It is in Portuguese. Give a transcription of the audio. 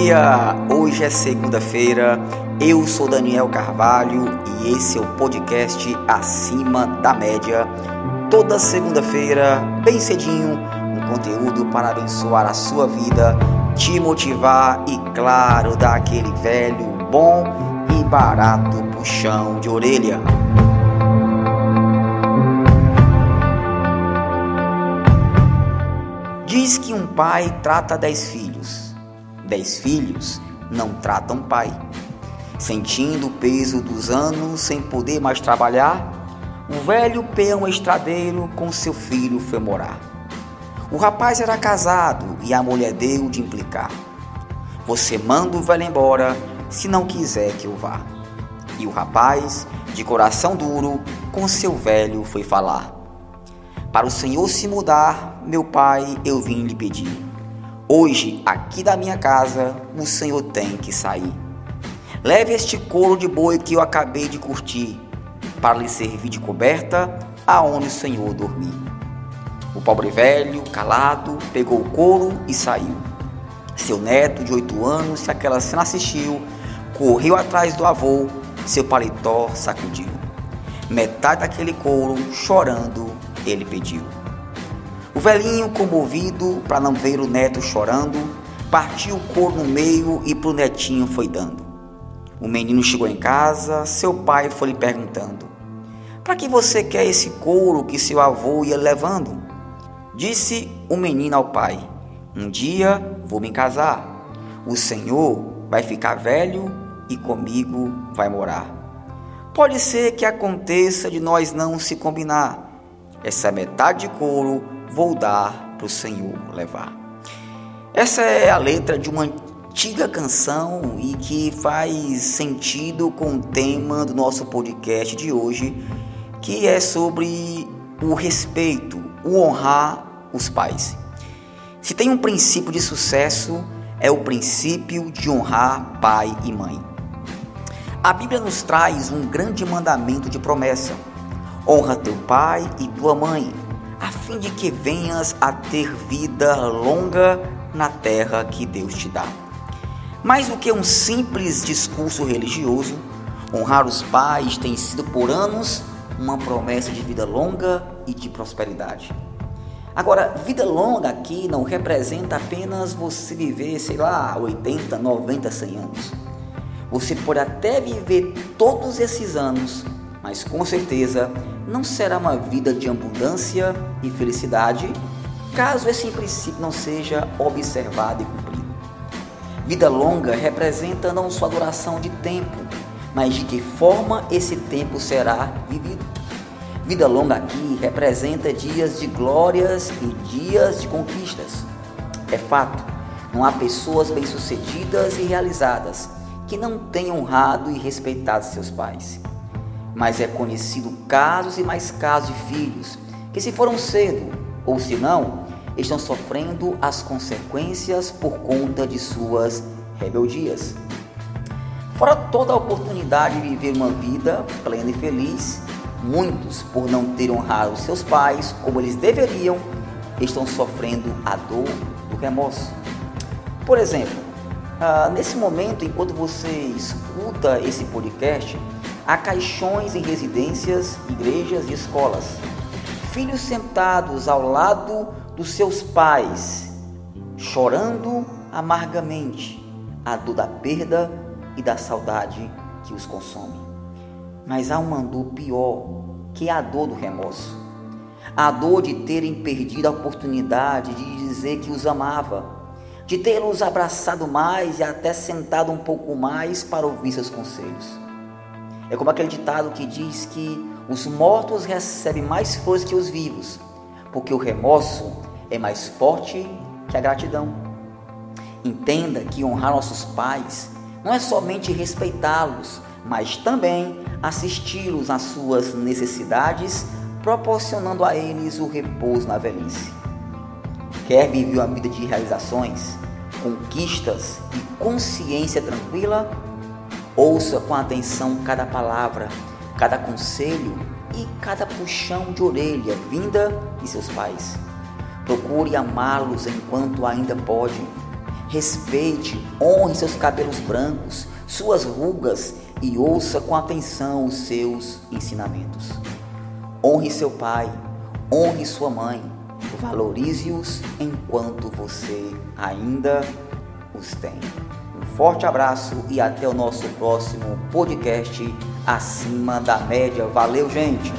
dia! Hoje é segunda-feira, eu sou Daniel Carvalho e esse é o podcast Acima da Média. Toda segunda-feira, bem cedinho, um conteúdo para abençoar a sua vida, te motivar e, claro, dar aquele velho, bom e barato puxão de orelha. Diz que um pai trata dez filhos, dez filhos não tratam pai. Sentindo o peso dos anos sem poder mais trabalhar, o velho peão estradeiro com seu filho foi morar. O rapaz era casado e a mulher deu de implicar. Você manda o velho embora se não quiser que eu vá. E o rapaz, de coração duro, com seu velho foi falar. Para o Senhor se mudar, meu pai, eu vim lhe pedir. Hoje, aqui da minha casa, o Senhor tem que sair. Leve este couro de boi que eu acabei de curtir, para lhe servir de coberta aonde o Senhor dormir. O pobre velho, calado, pegou o couro e saiu. Seu neto, de oito anos, se aquela cena assistiu, correu atrás do avô, seu paletó sacudiu. Metade daquele couro, chorando, ele pediu. O velhinho, comovido para não ver o neto chorando, partiu o couro no meio e pro netinho foi dando. O menino chegou em casa, seu pai foi lhe perguntando: Para que você quer esse couro que seu avô ia levando? Disse o menino ao pai: Um dia vou me casar. O Senhor vai ficar velho e comigo vai morar. Pode ser que aconteça de nós não se combinar essa metade de couro vou dar para o Senhor levar. Essa é a letra de uma antiga canção e que faz sentido com o tema do nosso podcast de hoje, que é sobre o respeito, o honrar os pais. Se tem um princípio de sucesso, é o princípio de honrar pai e mãe. A Bíblia nos traz um grande mandamento de promessa Honra teu pai e tua mãe, a fim de que venhas a ter vida longa na terra que Deus te dá. Mais do que um simples discurso religioso, honrar os pais tem sido por anos uma promessa de vida longa e de prosperidade. Agora, vida longa aqui não representa apenas você viver, sei lá, 80, 90, 100 anos. Você pode até viver todos esses anos mas com certeza não será uma vida de abundância e felicidade caso esse princípio não seja observado e cumprido. Vida longa representa não só a duração de tempo, mas de que forma esse tempo será vivido. Vida longa aqui representa dias de glórias e dias de conquistas. É fato, não há pessoas bem-sucedidas e realizadas que não tenham honrado e respeitado seus pais mas é conhecido casos e mais casos de filhos que se foram cedo, ou se não, estão sofrendo as consequências por conta de suas rebeldias. Fora toda a oportunidade de viver uma vida plena e feliz, muitos, por não ter honrado seus pais como eles deveriam, estão sofrendo a dor do remorso. Por exemplo, ah, nesse momento, enquanto você escuta esse podcast, Há caixões em residências, igrejas e escolas. Filhos sentados ao lado dos seus pais, chorando amargamente a dor da perda e da saudade que os consome. Mas há uma dor pior, que é a dor do remorso. A dor de terem perdido a oportunidade de dizer que os amava, de tê-los abraçado mais e até sentado um pouco mais para ouvir seus conselhos. É como aquele ditado que diz que os mortos recebem mais força que os vivos, porque o remorso é mais forte que a gratidão. Entenda que honrar nossos pais não é somente respeitá-los, mas também assisti-los nas suas necessidades, proporcionando a eles o repouso na velhice. Quer viver uma vida de realizações, conquistas e consciência tranquila? Ouça com atenção cada palavra, cada conselho e cada puxão de orelha vinda de seus pais. Procure amá-los enquanto ainda pode. Respeite, honre seus cabelos brancos, suas rugas e ouça com atenção os seus ensinamentos. Honre seu pai, honre sua mãe, valorize-os enquanto você ainda os tem. Forte abraço e até o nosso próximo podcast Acima da Média. Valeu, gente!